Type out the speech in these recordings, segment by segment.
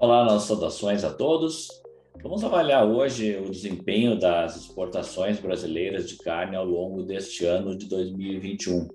Olá, nossas saudações a todos. Vamos avaliar hoje o desempenho das exportações brasileiras de carne ao longo deste ano de 2021.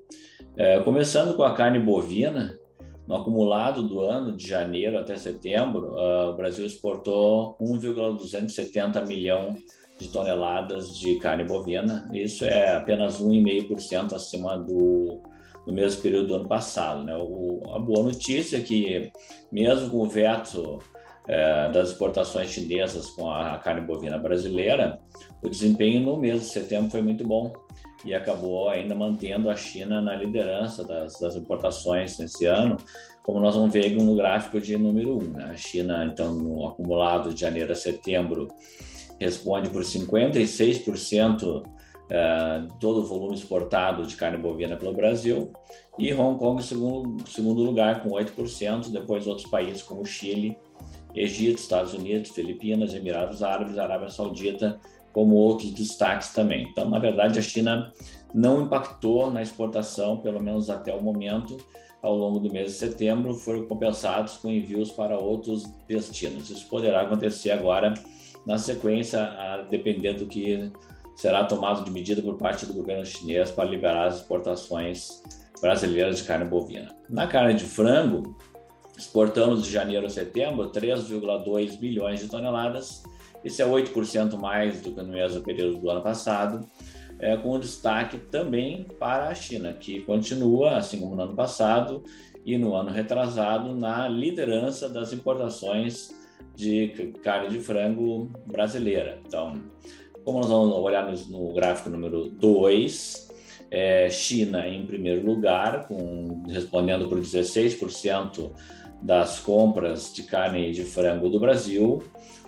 É, começando com a carne bovina, no acumulado do ano de janeiro até setembro, uh, o Brasil exportou 1,270 milhão de toneladas de carne bovina. Isso é apenas 1,5% acima do, do mesmo período do ano passado. Né? O, a boa notícia é que, mesmo com o veto é, das exportações chinesas com a carne bovina brasileira, o desempenho no mês de setembro foi muito bom e acabou ainda mantendo a China na liderança das, das importações nesse ano, como nós vamos ver no gráfico de número 1. Um, né? A China, então, no acumulado de janeiro a setembro, responde por 56% Uh, todo o volume exportado de carne bovina pelo Brasil, e Hong Kong em segundo, segundo lugar, com 8%, depois outros países como Chile, Egito, Estados Unidos, Filipinas, Emirados Árabes, Arábia Saudita, como outros destaques também. Então, na verdade, a China não impactou na exportação, pelo menos até o momento, ao longo do mês de setembro, foram compensados com envios para outros destinos. Isso poderá acontecer agora na sequência, dependendo do que será tomado de medida por parte do governo chinês para liberar as exportações brasileiras de carne bovina. Na carne de frango, exportamos de janeiro a setembro 3,2 bilhões de toneladas, isso é 8% mais do que no mesmo período do ano passado, é, com destaque também para a China, que continua, assim como no ano passado e no ano retrasado, na liderança das importações de carne de frango brasileira. Então, como nós vamos olhar no, no gráfico número 2, é, China em primeiro lugar, com, respondendo por 16% das compras de carne de frango do Brasil.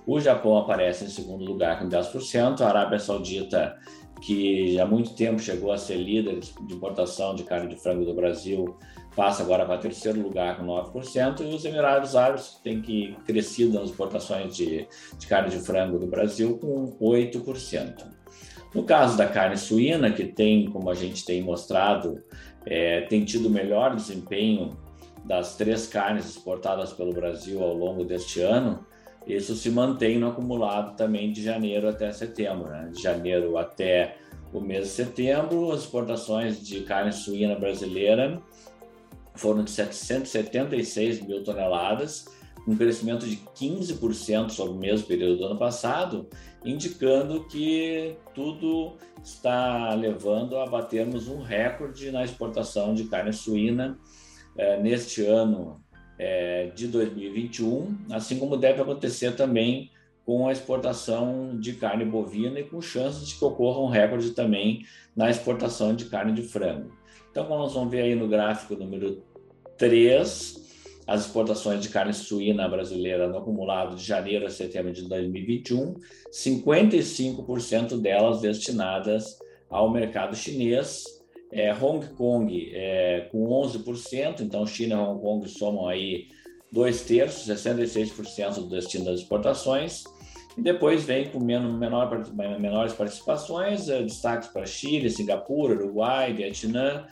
O Japão aparece em segundo lugar com 10%, a Arábia Saudita, que há muito tempo chegou a ser líder de importação de carne de frango do Brasil, passa agora para terceiro lugar com 9%, e os Emirados Árabes, têm que crescido nas exportações de, de carne de frango do Brasil, com 8%. No caso da carne suína, que tem, como a gente tem mostrado, é, tem tido melhor desempenho das três carnes exportadas pelo Brasil ao longo deste ano, isso se mantém no acumulado também de janeiro até setembro. Né? De janeiro até o mês de setembro, as exportações de carne suína brasileira foram de 776 mil toneladas, um crescimento de 15% sobre o mesmo período do ano passado, indicando que tudo está levando a batermos um recorde na exportação de carne suína é, neste ano é, de 2021, assim como deve acontecer também com a exportação de carne bovina e com chances de que ocorra um recorde também na exportação de carne de frango. Então, nós vamos ver aí no gráfico número 3, as exportações de carne suína brasileira no acumulado de janeiro a setembro de 2021, 55% delas destinadas ao mercado chinês, é, Hong Kong é, com 11%, então China e Hong Kong somam aí dois terços, 66% do destino das exportações. Depois vem com menor, menores participações, é, destaques para Chile, Singapura, Uruguai, Vietnã.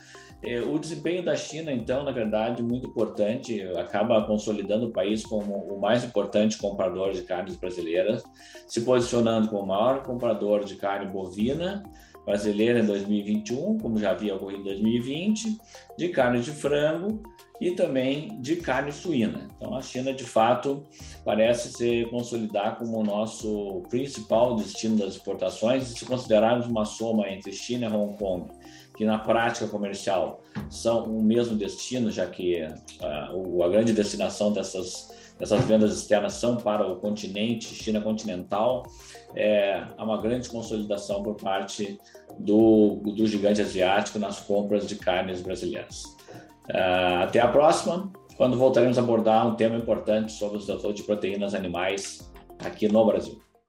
O desempenho da China, então, na verdade, muito importante, acaba consolidando o país como o mais importante comprador de carnes brasileiras, se posicionando como o maior comprador de carne bovina, brasileira em 2021, como já havia ocorrido em 2020, de carne de frango e também de carne suína. Então, a China, de fato, parece se consolidar como o nosso principal destino das exportações, se considerarmos uma soma entre China e Hong Kong, que na prática comercial são o mesmo destino, já que uh, a grande destinação dessas essas vendas externas são para o continente, China continental, é, há uma grande consolidação por parte do, do gigante asiático nas compras de carnes brasileiras. Uh, até a próxima, quando voltaremos a abordar um tema importante sobre os setores de proteínas animais aqui no Brasil.